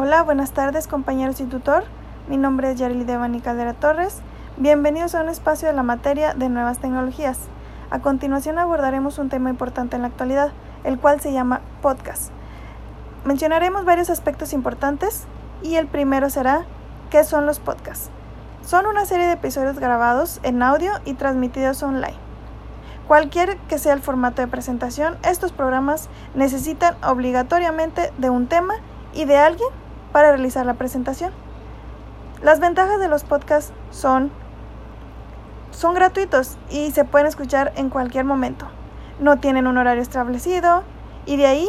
Hola, buenas tardes compañeros y tutor. Mi nombre es Yarili Devani Caldera Torres. Bienvenidos a un espacio de la materia de nuevas tecnologías. A continuación abordaremos un tema importante en la actualidad, el cual se llama podcast. Mencionaremos varios aspectos importantes y el primero será ¿qué son los podcasts? Son una serie de episodios grabados en audio y transmitidos online. Cualquier que sea el formato de presentación, estos programas necesitan obligatoriamente de un tema y de alguien para realizar la presentación. Las ventajas de los podcasts son son gratuitos y se pueden escuchar en cualquier momento. No tienen un horario establecido y de ahí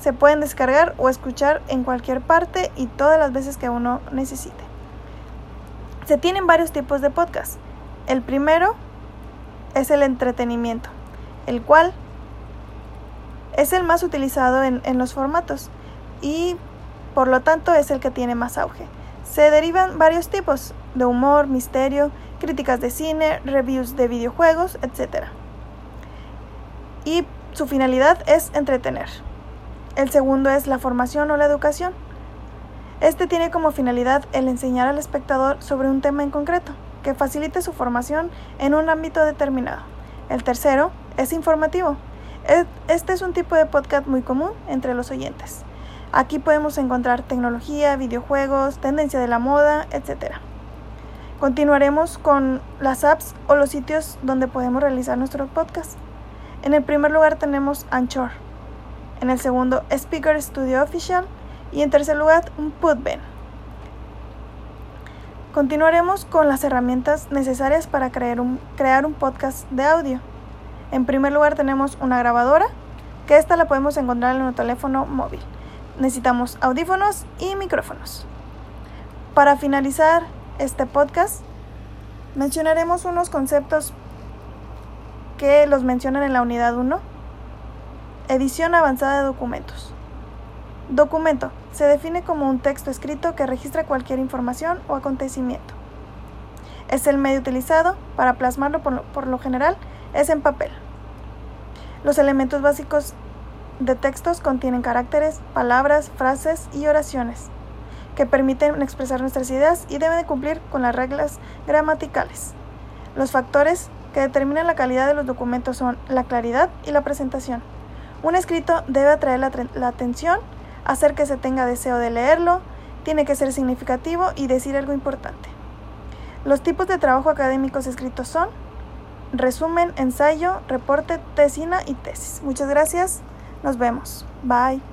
se pueden descargar o escuchar en cualquier parte y todas las veces que uno necesite. Se tienen varios tipos de podcasts. El primero es el entretenimiento, el cual es el más utilizado en, en los formatos y por lo tanto es el que tiene más auge. Se derivan varios tipos de humor, misterio, críticas de cine, reviews de videojuegos, etc. Y su finalidad es entretener. El segundo es la formación o la educación. Este tiene como finalidad el enseñar al espectador sobre un tema en concreto, que facilite su formación en un ámbito determinado. El tercero es informativo. Este es un tipo de podcast muy común entre los oyentes. Aquí podemos encontrar tecnología, videojuegos, tendencia de la moda, etc. Continuaremos con las apps o los sitios donde podemos realizar nuestro podcast. En el primer lugar tenemos Anchor. En el segundo, Speaker Studio Official. Y en tercer lugar, Putben. Continuaremos con las herramientas necesarias para crear un, crear un podcast de audio. En primer lugar tenemos una grabadora, que esta la podemos encontrar en un teléfono móvil necesitamos audífonos y micrófonos. Para finalizar este podcast, mencionaremos unos conceptos que los mencionan en la unidad 1. Edición avanzada de documentos. Documento. Se define como un texto escrito que registra cualquier información o acontecimiento. Es el medio utilizado para plasmarlo por lo, por lo general es en papel. Los elementos básicos de textos contienen caracteres, palabras, frases y oraciones que permiten expresar nuestras ideas y deben cumplir con las reglas gramaticales. Los factores que determinan la calidad de los documentos son la claridad y la presentación. Un escrito debe atraer la, la atención, hacer que se tenga deseo de leerlo, tiene que ser significativo y decir algo importante. Los tipos de trabajo académicos escritos son resumen, ensayo, reporte, tesina y tesis. Muchas gracias. Nos vemos. Bye.